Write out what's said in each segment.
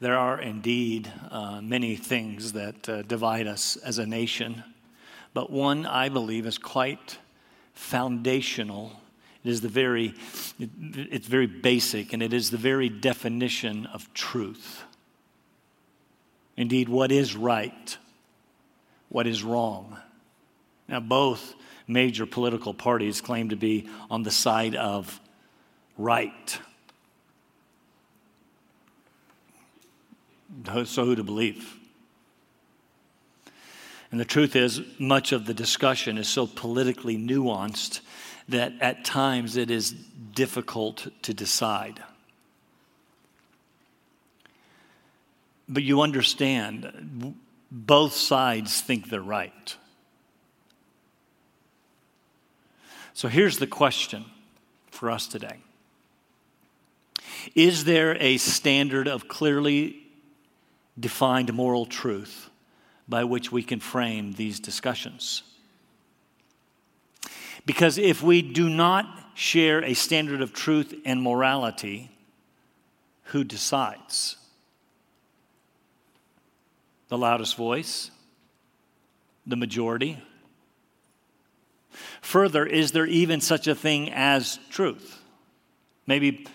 There are indeed uh, many things that uh, divide us as a nation, but one I believe is quite foundational. It is the very, it, it's very basic, and it is the very definition of truth. Indeed, what is right, what is wrong. Now, both major political parties claim to be on the side of right. So, who to believe? And the truth is, much of the discussion is so politically nuanced that at times it is difficult to decide. But you understand, both sides think they're right. So here's the question for us today Is there a standard of clearly defined moral truth by which we can frame these discussions? Because if we do not share a standard of truth and morality, who decides? The loudest voice? The majority? Further, is there even such a thing as truth? Maybe,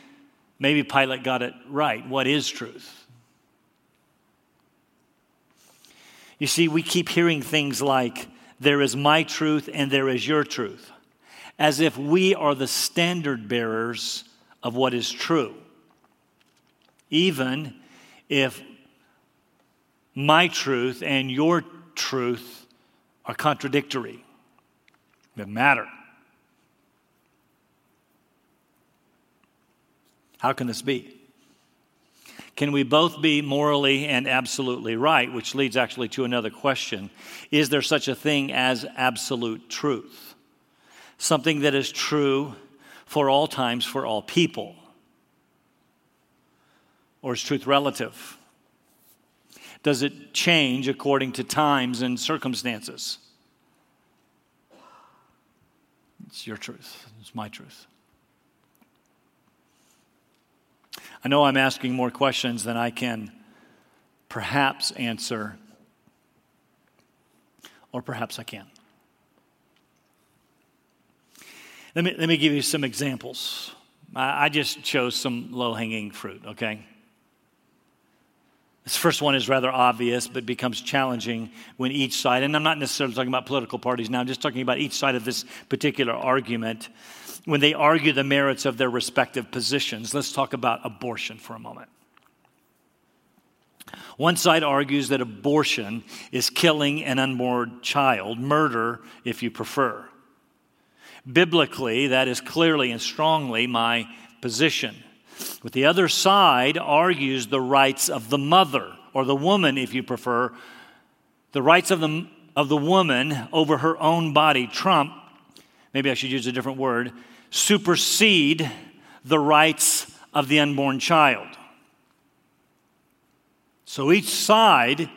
maybe Pilate got it right. What is truth? You see, we keep hearing things like, there is my truth and there is your truth, as if we are the standard bearers of what is true. Even if my truth and your truth are contradictory, they matter. How can this be? Can we both be morally and absolutely right? Which leads actually to another question Is there such a thing as absolute truth? Something that is true for all times, for all people? Or is truth relative? Does it change according to times and circumstances? It's your truth, it's my truth. I know I'm asking more questions than I can perhaps answer, or perhaps I can. Let me, let me give you some examples. I, I just chose some low hanging fruit, okay? This first one is rather obvious, but becomes challenging when each side, and I'm not necessarily talking about political parties now, I'm just talking about each side of this particular argument when they argue the merits of their respective positions. Let's talk about abortion for a moment. One side argues that abortion is killing an unborn child, murder, if you prefer. Biblically, that is clearly and strongly my position. But the other side argues the rights of the mother, or the woman, if you prefer, the rights of the, of the woman over her own body trump, maybe I should use a different word, supersede the rights of the unborn child. So each side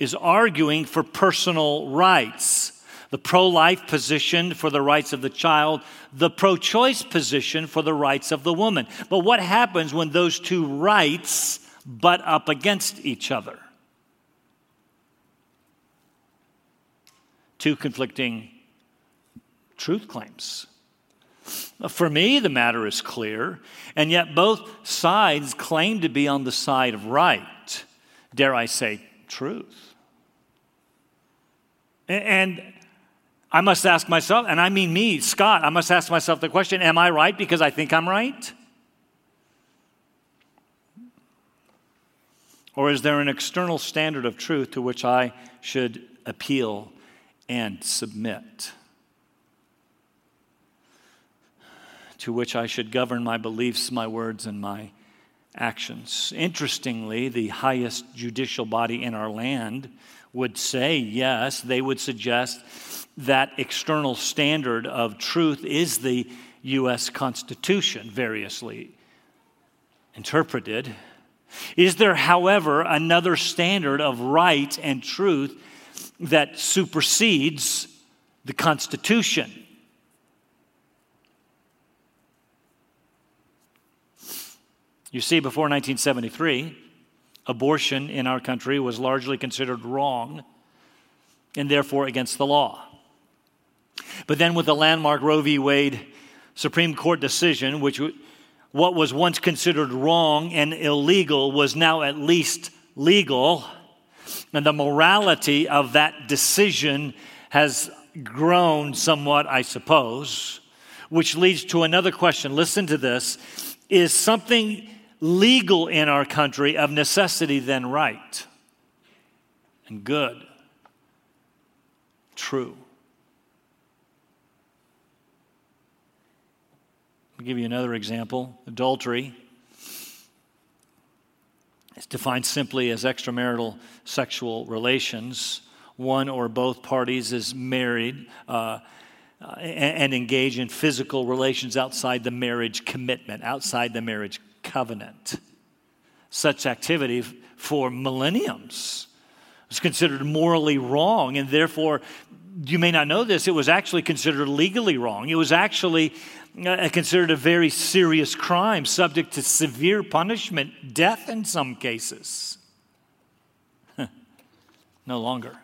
is arguing for personal rights. The pro life position for the rights of the child, the pro choice position for the rights of the woman. But what happens when those two rights butt up against each other? Two conflicting truth claims. For me, the matter is clear, and yet both sides claim to be on the side of right. Dare I say, truth. And I must ask myself, and I mean me, Scott, I must ask myself the question Am I right because I think I'm right? Or is there an external standard of truth to which I should appeal and submit? to which I should govern my beliefs, my words, and my actions. Interestingly, the highest judicial body in our land would say yes, they would suggest that external standard of truth is the U.S. Constitution, variously interpreted. Is there, however, another standard of right and truth that supersedes the Constitution? You see, before 1973, Abortion in our country was largely considered wrong and therefore against the law. But then, with the landmark Roe v. Wade Supreme Court decision, which what was once considered wrong and illegal was now at least legal, and the morality of that decision has grown somewhat, I suppose, which leads to another question. Listen to this Is something legal in our country of necessity then right and good? True. I'll give you another example adultery. It's defined simply as extramarital sexual relations. One or both parties is married uh, uh, and, and engage in physical relations outside the marriage commitment, outside the marriage covenant. Such activity for millenniums was considered morally wrong, and therefore, you may not know this, it was actually considered legally wrong. It was actually uh, considered a very serious crime, subject to severe punishment, death in some cases. no longer.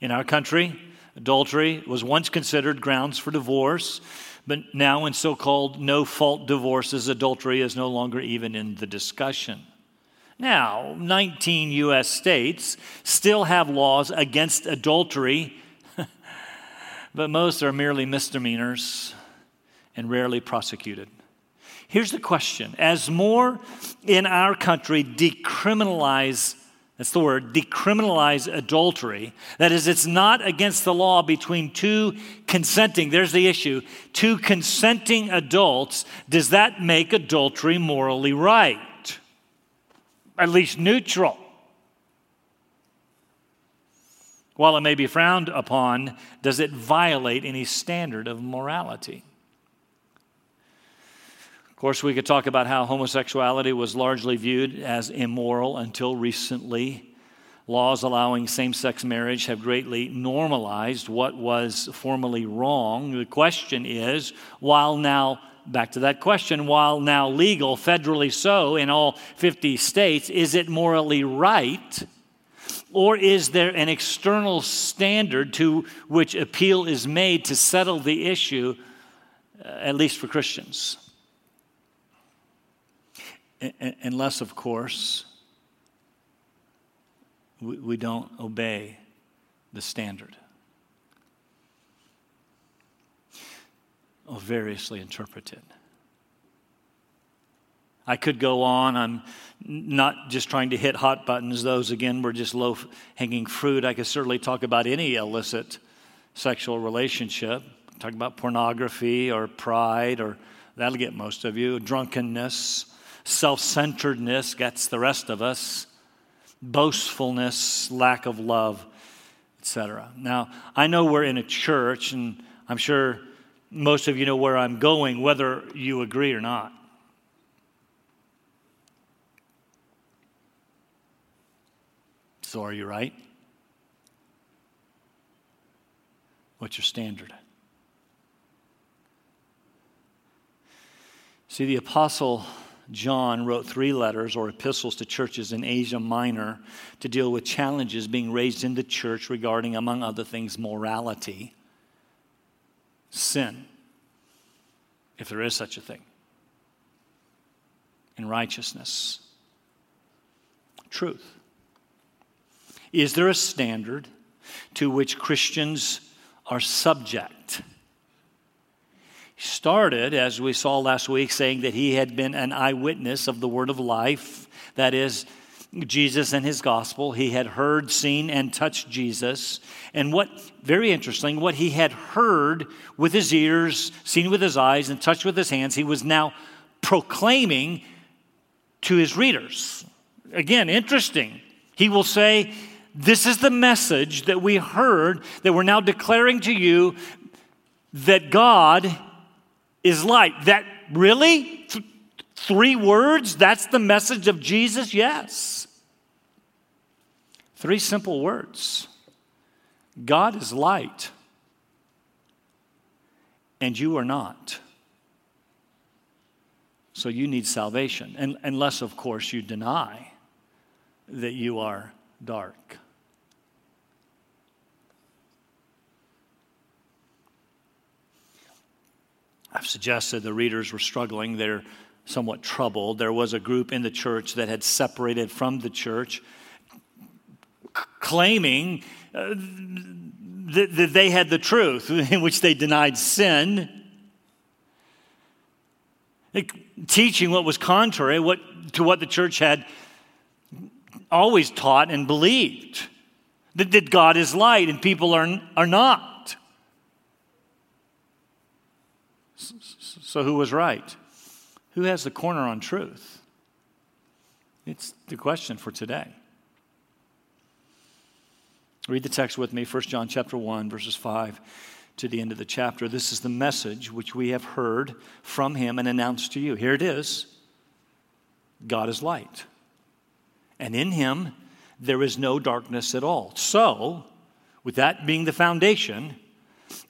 In our country, adultery was once considered grounds for divorce, but now in so called no fault divorces, adultery is no longer even in the discussion. Now, 19 U.S. states still have laws against adultery but most are merely misdemeanors and rarely prosecuted. Here's the question As more in our country decriminalize, that's the word, decriminalize adultery, that is, it's not against the law between two consenting, there's the issue, two consenting adults, does that make adultery morally right? At least neutral. While it may be frowned upon, does it violate any standard of morality? Of course, we could talk about how homosexuality was largely viewed as immoral until recently. Laws allowing same sex marriage have greatly normalized what was formerly wrong. The question is while now, back to that question, while now legal, federally so in all 50 states, is it morally right or is there an external standard to which appeal is made to settle the issue, uh, at least for Christians? Unless, of course, we don't obey the standard. Or variously interpreted. I could go on. I'm not just trying to hit hot buttons. Those, again, were just low hanging fruit. I could certainly talk about any illicit sexual relationship, talk about pornography or pride, or that'll get most of you, drunkenness, self centeredness gets the rest of us, boastfulness, lack of love, etc. Now, I know we're in a church, and I'm sure most of you know where I'm going, whether you agree or not. So, are you right? What's your standard? See, the Apostle John wrote three letters or epistles to churches in Asia Minor to deal with challenges being raised in the church regarding, among other things, morality, sin, if there is such a thing, and righteousness, truth. Is there a standard to which Christians are subject? Started, as we saw last week, saying that he had been an eyewitness of the word of life, that is, Jesus and his gospel. He had heard, seen, and touched Jesus. And what, very interesting, what he had heard with his ears, seen with his eyes, and touched with his hands, he was now proclaiming to his readers. Again, interesting. He will say, this is the message that we heard that we're now declaring to you that God is light. That really? Th- three words? That's the message of Jesus? Yes. Three simple words God is light, and you are not. So you need salvation, and, unless, of course, you deny that you are dark. I've suggested the readers were struggling. They're somewhat troubled. There was a group in the church that had separated from the church, claiming uh, that, that they had the truth, in which they denied sin, teaching what was contrary what, to what the church had always taught and believed that, that God is light and people are, are not. So, who was right? Who has the corner on truth? It's the question for today. Read the text with me, 1 John chapter 1, verses 5 to the end of the chapter. This is the message which we have heard from him and announced to you. Here it is God is light, and in him there is no darkness at all. So, with that being the foundation,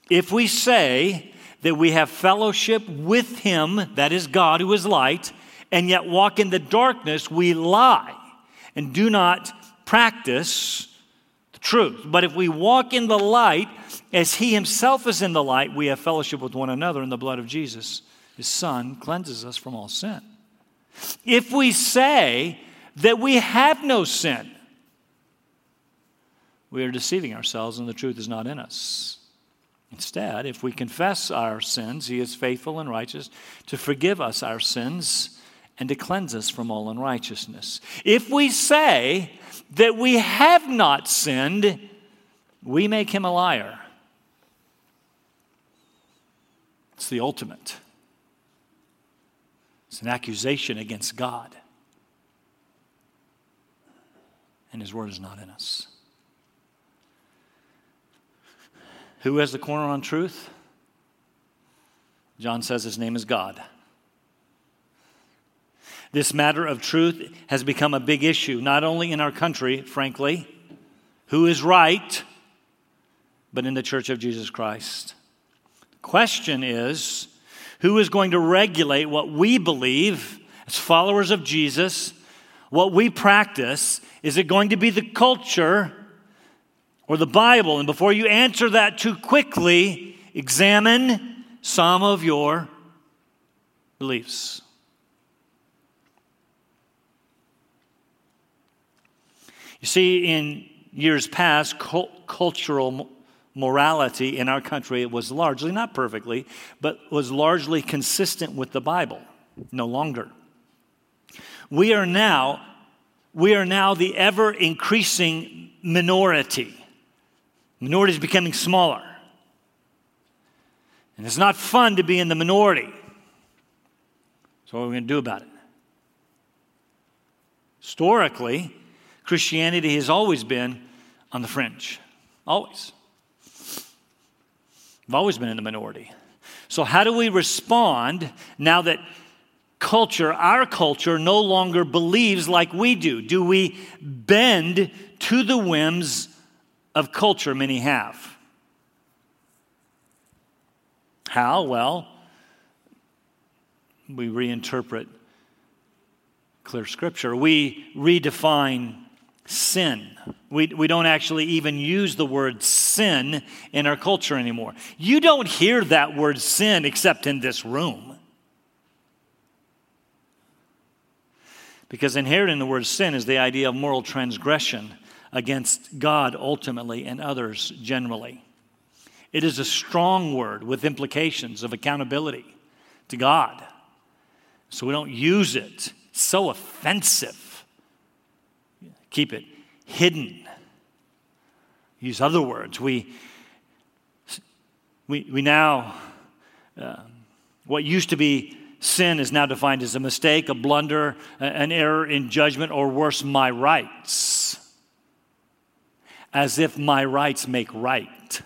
if we say that we have fellowship with him, that is God who is light, and yet walk in the darkness, we lie and do not practice the truth. But if we walk in the light, as he himself is in the light, we have fellowship with one another, and the blood of Jesus, his son, cleanses us from all sin. If we say that we have no sin, we are deceiving ourselves, and the truth is not in us. Instead, if we confess our sins, he is faithful and righteous to forgive us our sins and to cleanse us from all unrighteousness. If we say that we have not sinned, we make him a liar. It's the ultimate. It's an accusation against God. And his word is not in us. Who has the corner on truth? John says his name is God. This matter of truth has become a big issue, not only in our country, frankly, who is right, but in the Church of Jesus Christ. The question is who is going to regulate what we believe as followers of Jesus, what we practice? Is it going to be the culture or the Bible? And before you answer that too quickly, examine some of your beliefs. You see, in years past, cultural morality in our country was largely, not perfectly, but was largely consistent with the Bible. No longer. We are now, we are now the ever increasing minority. Minority is becoming smaller. And it's not fun to be in the minority. So, what are we going to do about it? Historically, Christianity has always been on the fringe. Always. We've always been in the minority. So, how do we respond now that culture, our culture, no longer believes like we do? Do we bend to the whims of culture many have? How? Well, we reinterpret clear scripture. We redefine sin. We, we don't actually even use the word sin in our culture anymore. You don't hear that word sin except in this room. Because inherent in the word sin is the idea of moral transgression against God ultimately and others generally. It is a strong word with implications of accountability to God. So we don't use it. So offensive keep it hidden. Use other words. We, we, we now, uh, what used to be sin is now defined as a mistake, a blunder, an error in judgment, or worse, my rights. As if my rights make right.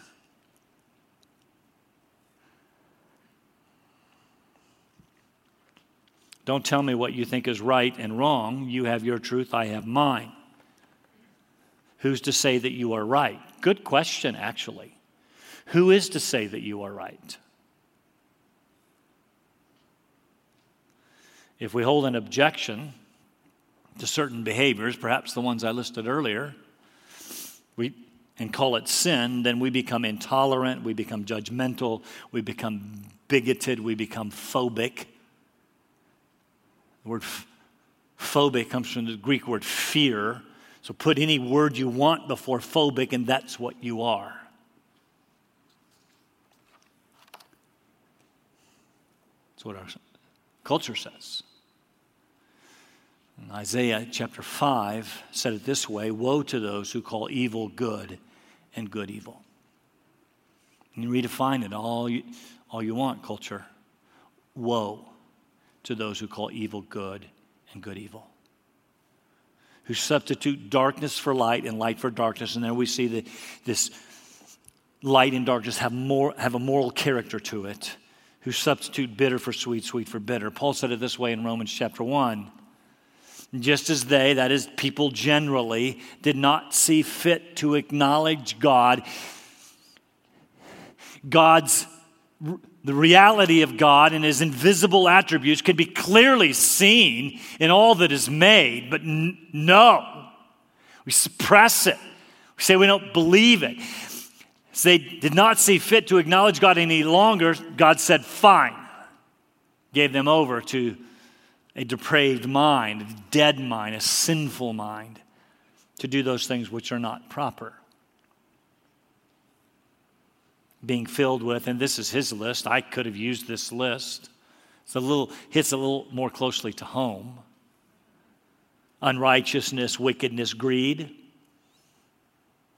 Don't tell me what you think is right and wrong. You have your truth, I have mine. Who's to say that you are right? Good question, actually. Who is to say that you are right? If we hold an objection to certain behaviors, perhaps the ones I listed earlier, we, and call it sin, then we become intolerant, we become judgmental, we become bigoted, we become phobic. The word phobic comes from the Greek word fear. So put any word you want before phobic, and that's what you are. That's what our culture says. Isaiah chapter 5 said it this way Woe to those who call evil good and good evil. And you redefine it all you, all you want, culture. Woe to those who call evil good and good evil. Who substitute darkness for light and light for darkness. And there we see that this light and darkness have, more, have a moral character to it. Who substitute bitter for sweet, sweet for bitter. Paul said it this way in Romans chapter 1 just as they, that is, people generally, did not see fit to acknowledge God, God's the reality of God and his invisible attributes can be clearly seen in all that is made, but n- no, we suppress it. We say we don't believe it. As they did not see fit to acknowledge God any longer, God said, Fine. Gave them over to a depraved mind, a dead mind, a sinful mind, to do those things which are not proper. Being filled with, and this is his list, I could have used this list. It's a little, hits a little more closely to home. Unrighteousness, wickedness, greed,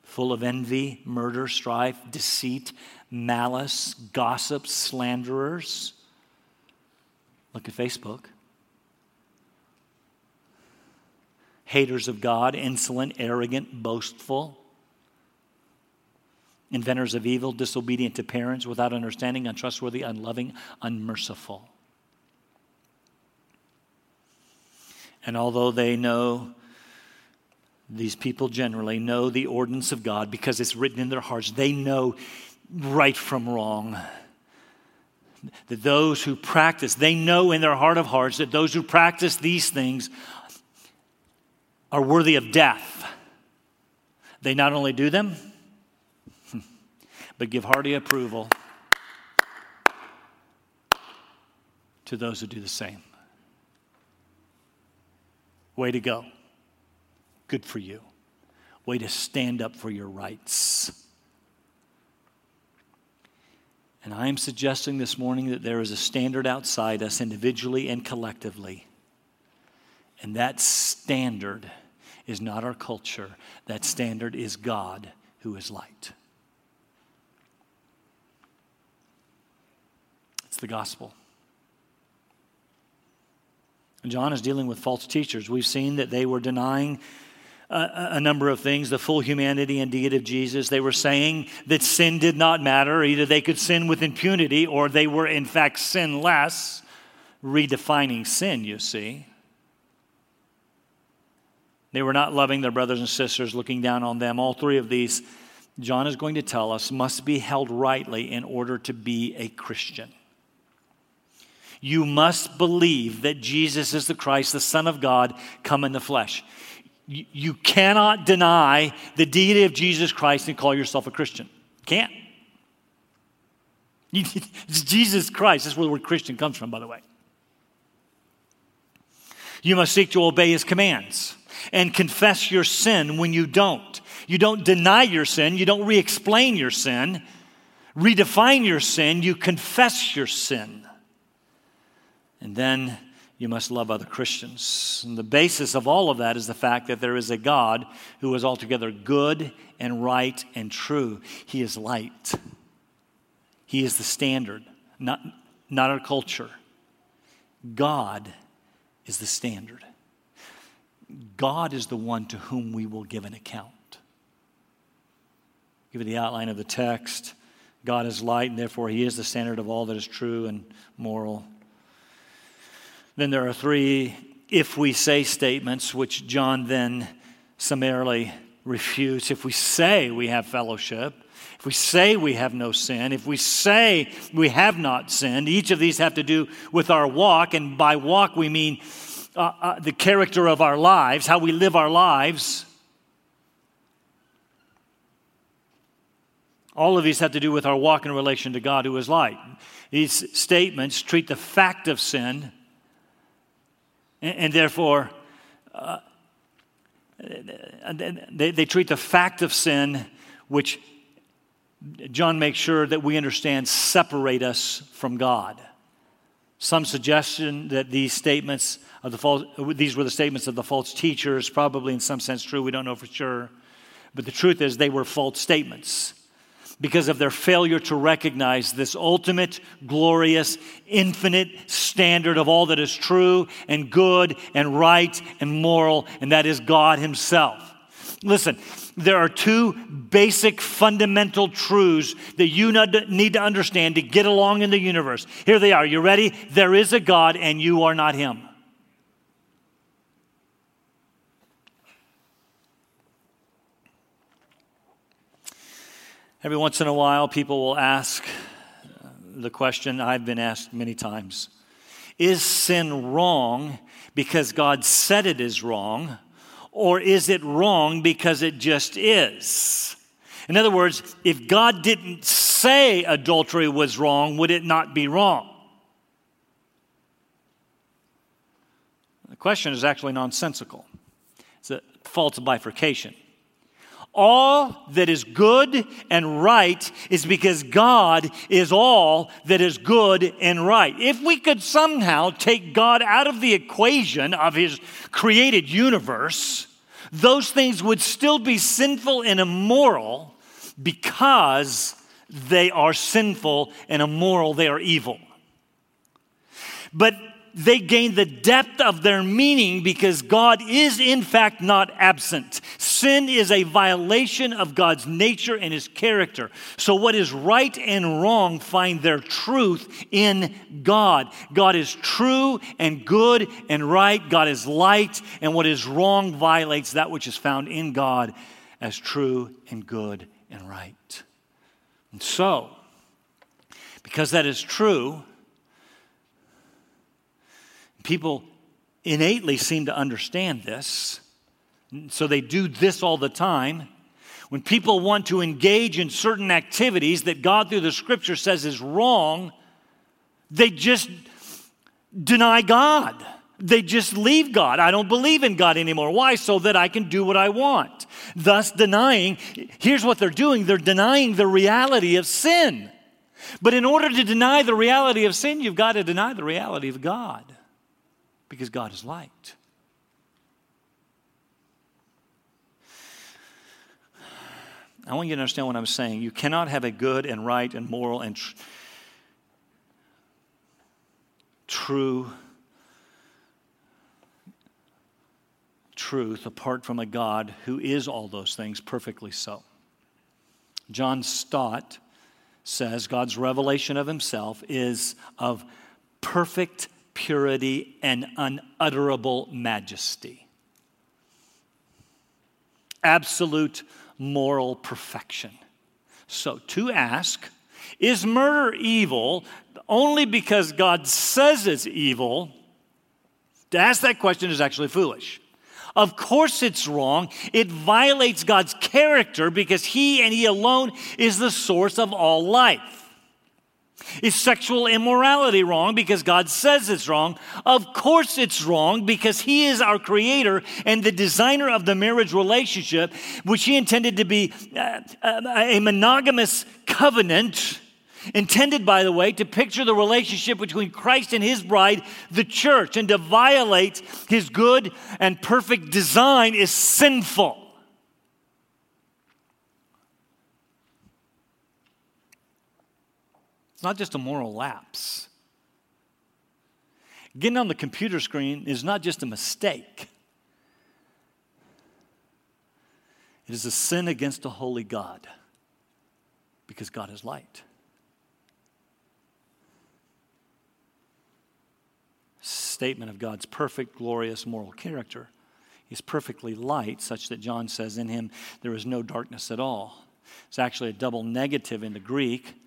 full of envy, murder, strife, deceit, malice, gossip, slanderers. Look at Facebook. Haters of God, insolent, arrogant, boastful, inventors of evil, disobedient to parents, without understanding, untrustworthy, unloving, unmerciful. And although they know, these people generally know the ordinance of God because it's written in their hearts, they know right from wrong. That those who practice, they know in their heart of hearts that those who practice these things are worthy of death. They not only do them, but give hearty approval to those who do the same. Way to go. Good for you. Way to stand up for your rights. And I am suggesting this morning that there is a standard outside us, individually and collectively. And that standard is not our culture. That standard is God who is light. It's the gospel. John is dealing with false teachers. We've seen that they were denying uh, a, a, number of things the full humanity and deity of Jesus. They were saying that sin did not matter. Either they could sin with impunity or they were, in fact, sinless, redefining sin, you see. They were not loving their brothers and sisters, looking down on them. All three of these, John is going to tell us, must be held rightly in order to be a Christian. You must believe that Jesus is the Christ, the Son of God, come in the flesh. You cannot deny the deity of Jesus Christ and call yourself a Christian. Can't. It's Jesus Christ. That's where the word Christian comes from, by the way. You must seek to obey his commands and confess your sin when you don't. You don't deny your sin, you don't re explain your sin, redefine your sin, you confess your sin. And then you must love other Christians. And the basis of all of that is the fact that there is a God who is altogether good and right and true. He is light, He is the standard, not, not our culture. God is the standard. God is the one to whom we will give an account. Give you the outline of the text. God is light, and therefore He is the standard of all that is true and moral. Then there are three if we say statements, which John then summarily refutes, if we say we have fellowship, if we say we have no sin, if we say we have not sinned, each of these have to do with our walk. And by walk, we mean uh, uh, the character of our lives, how we live our lives. All of these have to do with our walk in relation to God who is light. These statements treat the fact of sin and, and therefore uh, they, they treat the fact of sin, which John makes sure that we understand separate us from God. Some suggestion that these statements of the false, these were the statements of the false teachers, probably in some sense true, we don't know for sure. But the truth is, they were false statements because of their failure to recognize this ultimate, glorious, infinite standard of all that is true and good and right and moral, and that is God Himself. Listen, there are two basic fundamental truths that you need to understand to get along in the universe. Here they are. You ready? There is a God, and you are not Him. Every once in a while, people will ask the question I've been asked many times Is sin wrong because God said it is wrong, or is it wrong because it just is? In other words, if God didn't say adultery was wrong, would it not be wrong? The question is actually nonsensical. It's a false bifurcation. All that is good and right is because God is all that is good and right. If we could somehow take God out of the equation of his created universe, those things would still be sinful and immoral because they are sinful and immoral, they are evil. But they gain the depth of their meaning because God is, in fact, not absent. Sin is a violation of God's nature and his character. So, what is right and wrong find their truth in God. God is true and good and right. God is light, and what is wrong violates that which is found in God as true and good and right. And so, because that is true, People innately seem to understand this, so they do this all the time. When people want to engage in certain activities that God through the scripture says is wrong, they just deny God. They just leave God. I don't believe in God anymore. Why? So that I can do what I want. Thus, denying, here's what they're doing they're denying the reality of sin. But in order to deny the reality of sin, you've got to deny the reality of God because God is light. I want you to understand what I'm saying. You cannot have a good and right and moral and tr- true truth apart from a God who is all those things perfectly so. John Stott says God's revelation of himself is of perfect purity, and unutterable majesty. Absolute moral perfection. So, to ask, is murder evil only because God says it's evil? To ask that question is actually foolish. Of course, it's wrong. It violates God's character because He and He alone is the source of all life. Is sexual immorality wrong because God says it's wrong? Of course it's wrong because He is our creator and the designer of the marriage relationship, which He intended to be uh, uh, a monogamous covenant. Intended, by the way, to picture the relationship between Christ and his bride, the church, and to violate his good and perfect design is sinful. It's not just a moral lapse. Getting on the computer screen is not just a mistake, it is a sin against a holy God because God is light. Statement of God's perfect, glorious moral character He's perfectly light, such that John says, In him there is no darkness at all. It's actually a double negative in the Greek.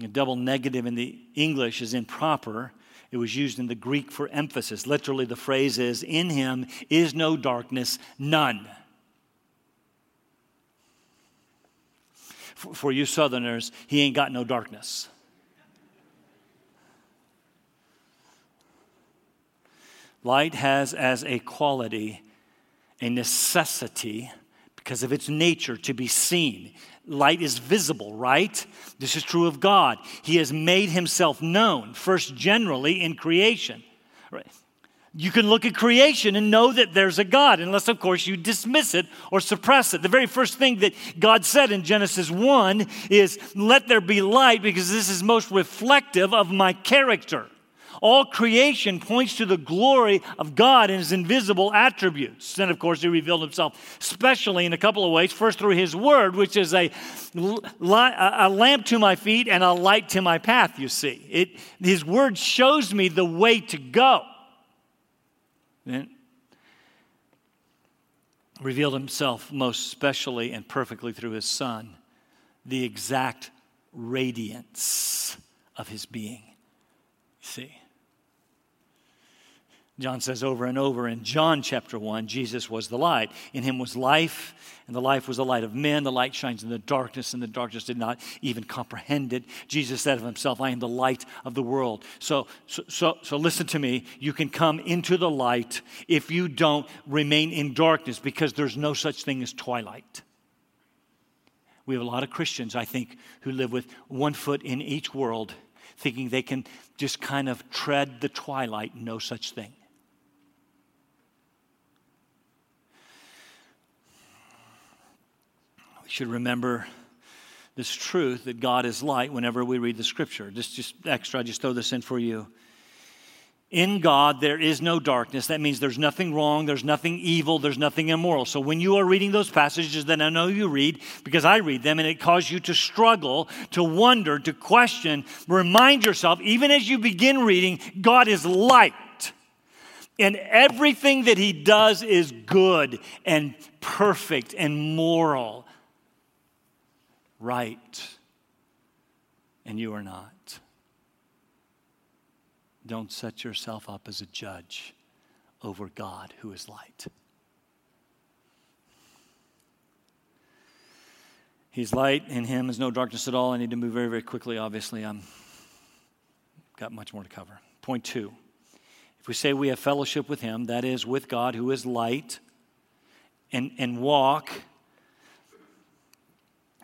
A double negative in the English is improper. It was used in the Greek for emphasis. Literally, the phrase is, In him is no darkness, none. For, for you Southerners, he ain't got no darkness. Light has as a quality, a necessity, because of its nature, to be seen. Light is visible, right? This is true of God. He has made himself known, first generally in creation. Right? You can look at creation and know that there's a God, unless, of course, you dismiss it or suppress it. The very first thing that God said in Genesis 1 is, Let there be light, because this is most reflective of my character. All creation points to the glory of God and his invisible attributes. And of course, he revealed himself specially in a couple of ways. First, through his word, which is a, a lamp to my feet and a light to my path, you see. It, his word shows me the way to go. And revealed himself most specially and perfectly through his son, the exact radiance of his being. You see? John says over and over in John chapter 1, Jesus was the light. In him was life, and the life was the light of men. The light shines in the darkness, and the darkness did not even comprehend it. Jesus said of himself, I am the light of the world. So, so, so, so listen to me. You can come into the light if you don't remain in darkness, because there's no such thing as twilight. We have a lot of Christians, I think, who live with one foot in each world, thinking they can just kind of tread the twilight, no such thing. Should remember this truth that God is light whenever we read the scripture. Just, just extra, I just throw this in for you. In God, there is no darkness. That means there's nothing wrong, there's nothing evil, there's nothing immoral. So when you are reading those passages that I know you read, because I read them, and it causes you to struggle, to wonder, to question, remind yourself, even as you begin reading, God is light. And everything that He does is good and perfect and moral right, and you are not. Don't set yourself up as a judge over God who is light. He's light, in him is no darkness at all. I need to move very, very quickly, obviously. I'm got much more to cover. Point two. If we say we have fellowship with him, that is, with God who is light, and, and walk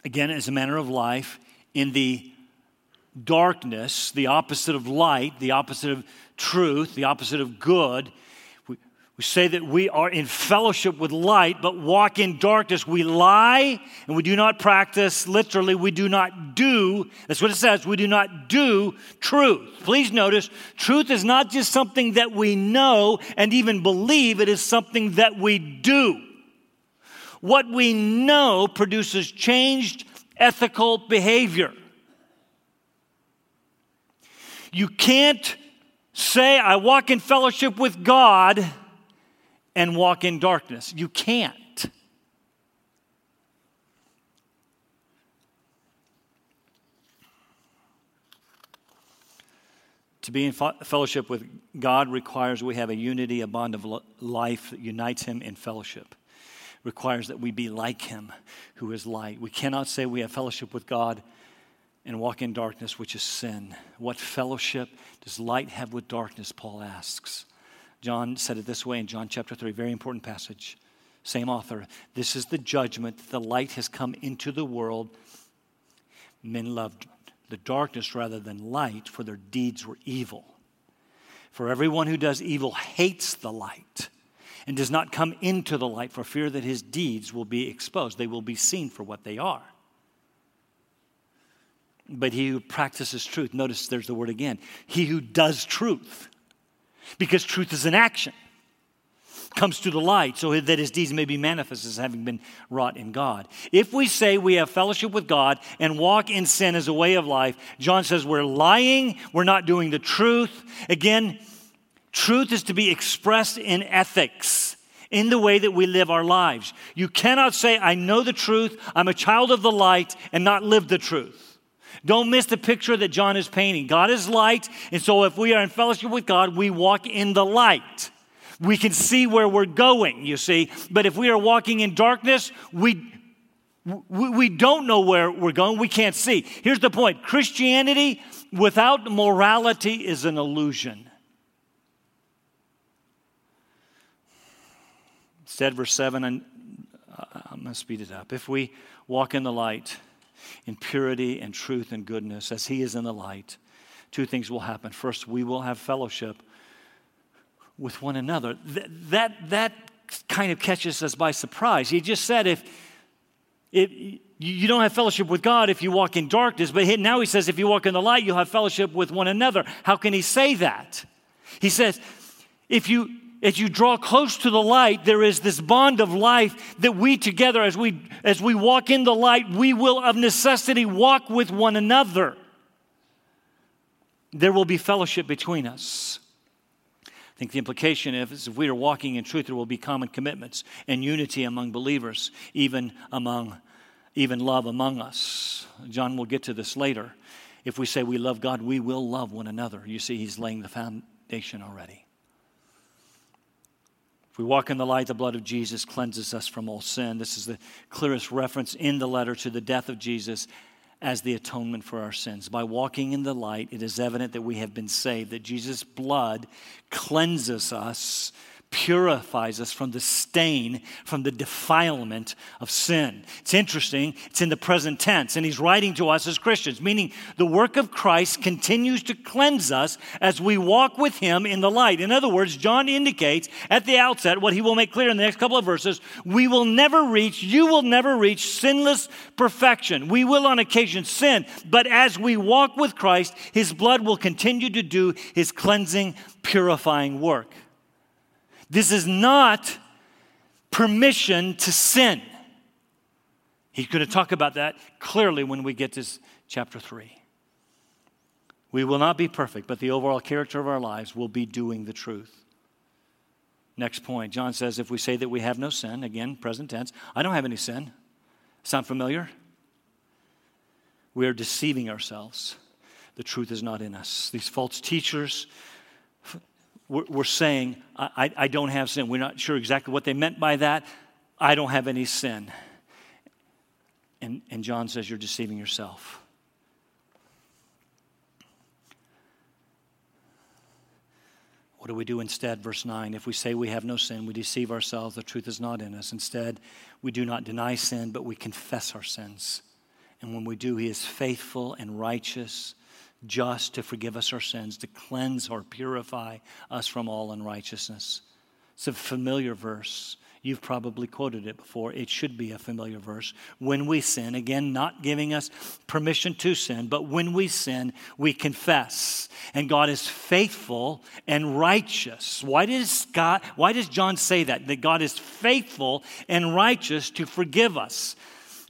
again, as a manner of life, in the darkness, the opposite of light, the opposite of truth, the opposite of good. We, we say that we are in fellowship with light, but walk in darkness. We lie and we do not practice. Literally, we do not do. That's what it says. We do not do truth. Please notice, truth is not just something that we know and even believe, it is something that we do. What we know produces changed ethical behavior. You can't say, I walk in fellowship with God and walk in darkness. You can't. To be in fellowship with God requires we have a unity, a bond of life that unites Him in fellowship requires that we be like him who is light. We cannot say we have fellowship with God and walk in darkness, which is sin. What fellowship does light have with darkness? Paul asks. John said it this way in John chapter 3, very important passage. Same author. This is the judgment. The light has come into the world. Men loved the darkness rather than light, for their deeds were evil. For everyone who does evil hates the light and does not come into the light for fear that his deeds will be exposed. They will be seen for what they are. But he who practices truth, notice there's the word again, he who does truth, because truth is an action, comes to the light so that his deeds may be manifest as having been wrought in God. If we say we have fellowship with God and walk in sin as a way of life, John says we're lying, we're not doing the truth. Again, Truth is to be expressed in ethics, in the way that we live our lives. You cannot say, I know the truth, I'm a child of the light, and not live the truth. Don't miss the picture that John is painting. God is light, and so if we are in fellowship with God, we walk in the light. We can see where we're going, you see. But if we are walking in darkness, we, we, we don't know where we're going. We can't see. Here's the point Christianity without morality is an illusion. Instead, verse 7, and uh, I'm going to speed it up. If we walk in the light, in purity and truth and goodness, as He is in the light, two things will happen. First, we will have fellowship with one another. That, that, that kind of catches us by surprise. He just said, if, if you don't have fellowship with God if you walk in darkness, but now he says, if you walk in the light, you'll have fellowship with one another. How can he say that? He says, if you as you draw close to the light, there is this bond of life that we together, as we, as we walk in the light, we will of necessity walk with one another. There will be fellowship between us. I think the implication is if we are walking in truth, there will be common commitments and unity among believers, even among even love among us. John will get to this later. If we say we love God, we will love one another. You see, he's laying the foundation already. We walk in the light, the blood of Jesus cleanses us from all sin. This is the clearest reference in the letter to the death of Jesus as the atonement for our sins. By walking in the light, it is evident that we have been saved, that Jesus' blood cleanses us purifies us from the stain, from the defilement of sin. It's interesting, it's in the present tense, and he's writing to us as Christians, meaning the work of Christ continues to cleanse us as we walk with him in the light. In other words, John indicates at the outset what he will make clear in the next couple of verses we will never reach, you will never reach sinless perfection. We will on occasion sin, but as we walk with Christ, his blood will continue to do his cleansing, purifying work. This is not permission to sin. He's going to talk about that clearly when we get to chapter 3. We will not be perfect, but the overall character of our lives will be doing the truth. Next point, John says, if we say that we have no sin, again, present tense, I don't have any sin. Sound familiar? We are deceiving ourselves. The truth is not in us. These false teachers, we're saying, I, I don't have sin. We're not sure exactly what they meant by that. I don't have any sin. And, and John says, You're deceiving yourself. What do we do instead? Verse 9 If we say we have no sin, we deceive ourselves, the truth is not in us. Instead, we do not deny sin, but we confess our sins. And when we do, He is faithful and righteous just to forgive us our sins, to cleanse or purify us from all unrighteousness. It's a familiar verse. You've probably quoted it before. It should be a familiar verse. When we sin, again, not giving us permission to sin, but when we sin, we confess. And God is faithful and righteous. Why does God, why does John say that? That God is faithful and righteous to forgive us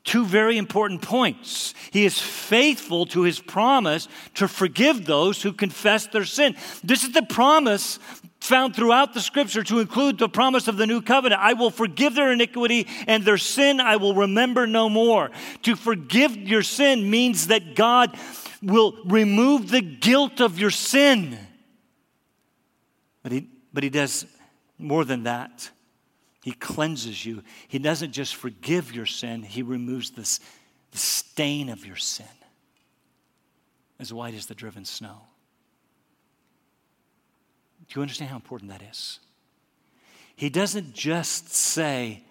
two very important points. He is faithful to his promise to forgive those who confess their sin. This is the promise found throughout the scripture to include the promise of the new covenant. I will forgive their iniquity and their sin I will remember no more. To forgive your sin means that God will remove the guilt of your sin. But he, but he does more than that. He cleanses you. He doesn't just forgive your sin, He removes this, the stain of your sin as white as the driven snow. Do you understand how important that is? He doesn't just say,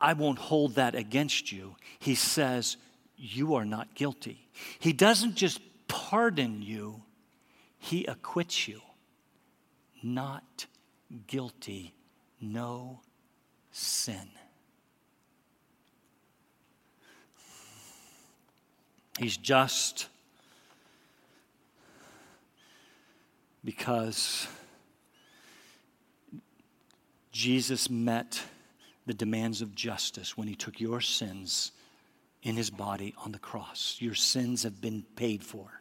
I won't hold that against you. He says, You are not guilty. He doesn't just pardon you, He acquits you. Not guilty no sin. He's just because Jesus met the demands of justice when he took your sins in his body on the cross. Your sins have been paid for,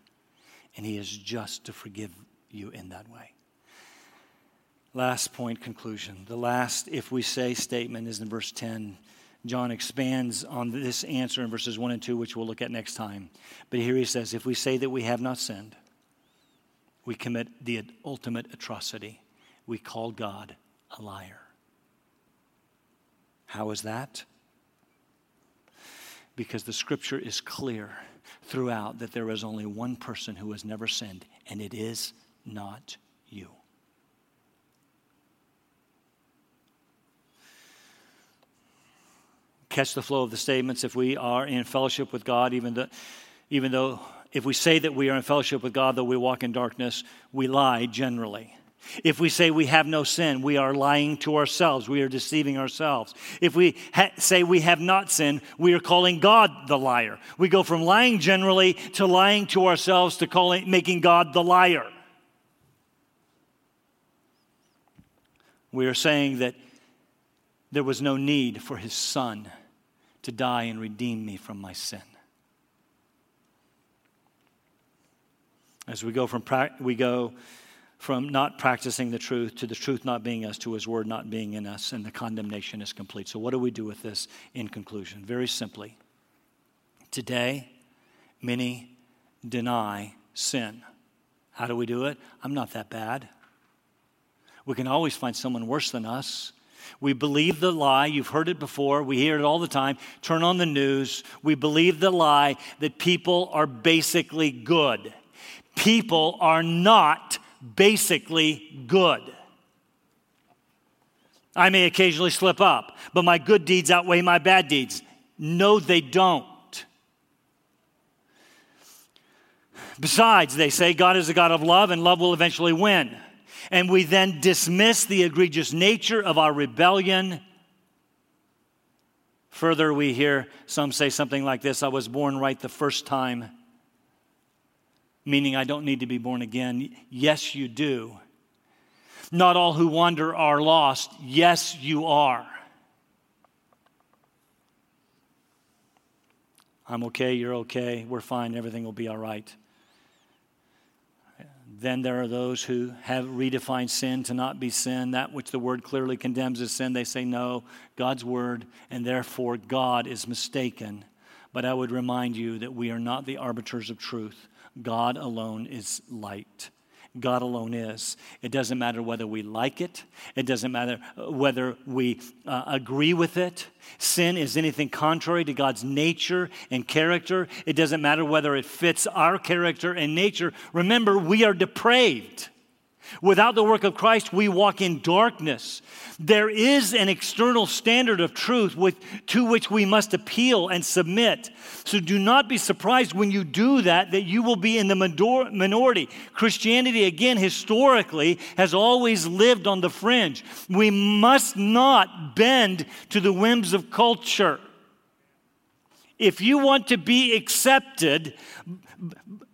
and he is just to forgive you in that way. Last point, conclusion. The last, if we say statement, is in verse 10. John expands on this answer in verses 1 and 2, which we'll look at next time. But here he says, If we say that we have not sinned, we commit the ultimate atrocity. We call God a liar. How is that? Because the scripture is clear throughout that there is only one person who has never sinned, and it is not you. Catch the flow of the statements. If we are in fellowship with God, even though, even though if we say that we are in fellowship with God, though we walk in darkness, we lie generally. If we say we have no sin, we are lying to ourselves. We are deceiving ourselves. If we ha- say we have not sinned, we are calling God the liar. We go from lying generally to lying to ourselves to calling, making God the liar. We are saying that there was no need for his son to die and redeem me from my sin. As we go from pra- we go from not practicing the truth to the truth not being us to his word not being in us, and the condemnation is complete. So, what do we do with this in conclusion? Very simply, today, many deny sin. How do we do it? I'm not that bad. We can always find someone worse than us. We believe the lie. You've heard it before. We hear it all the time. Turn on the news. We believe the lie that people are basically good. People are not basically good. I may occasionally slip up, but my good deeds outweigh my bad deeds. No, they don't. Besides, they say God is a God of love and love will eventually win. And we then dismiss the egregious nature of our rebellion. Further, we hear some say something like this I was born right the first time meaning I don't need to be born again. Yes, you do. Not all who wander are lost. Yes, you are. I'm okay, you're okay, we're fine, everything will be all right. Then there are those who have redefined sin to not be sin. That which the word clearly condemns as sin, they say no, God's word, and therefore God is mistaken. But I would remind you that we are not the arbiters of truth. God alone is light. God alone is. It doesn't matter whether we like it, it doesn't matter uh, whether we uh, agree with it. Sin is anything contrary to God's nature and character. It doesn't matter whether it fits our character and nature. Remember, we are depraved. Without the work of Christ, we walk in darkness. There is an external standard of truth with, to which we must appeal and submit. So do not be surprised when you do that, that you will be in the minority. Christianity, again, historically, has always lived on the fringe. We must not bend to the whims of culture. If you want to be accepted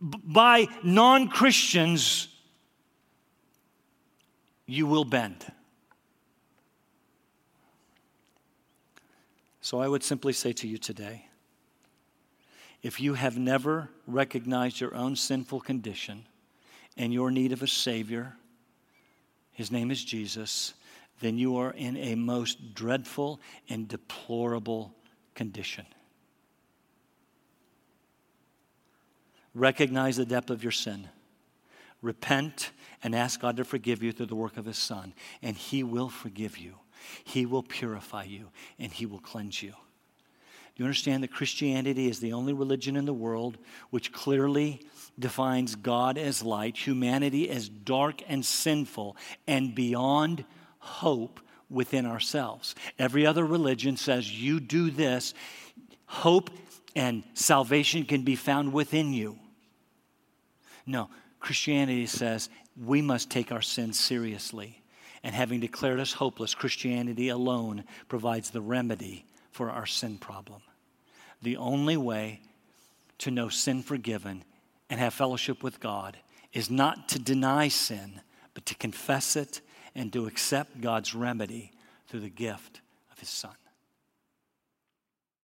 by non Christians, you will bend. So I would simply say to you today if you have never recognized your own sinful condition and your need of a Savior, His name is Jesus, then you are in a most dreadful and deplorable condition. Recognize the depth of your sin. Repent and ask God to forgive you through the work of His Son, and He will forgive you. He will purify you, and He will cleanse you. Do you understand that Christianity is the only religion in the world which clearly defines God as light, humanity as dark and sinful, and beyond hope within ourselves? Every other religion says you do this, hope and salvation can be found within you. No, Christianity says we must take our sins seriously. And having declared us hopeless, Christianity alone provides the remedy for our sin problem. The only way to know sin forgiven and have fellowship with God is not to deny sin, but to confess it and to accept God's remedy through the gift of His Son.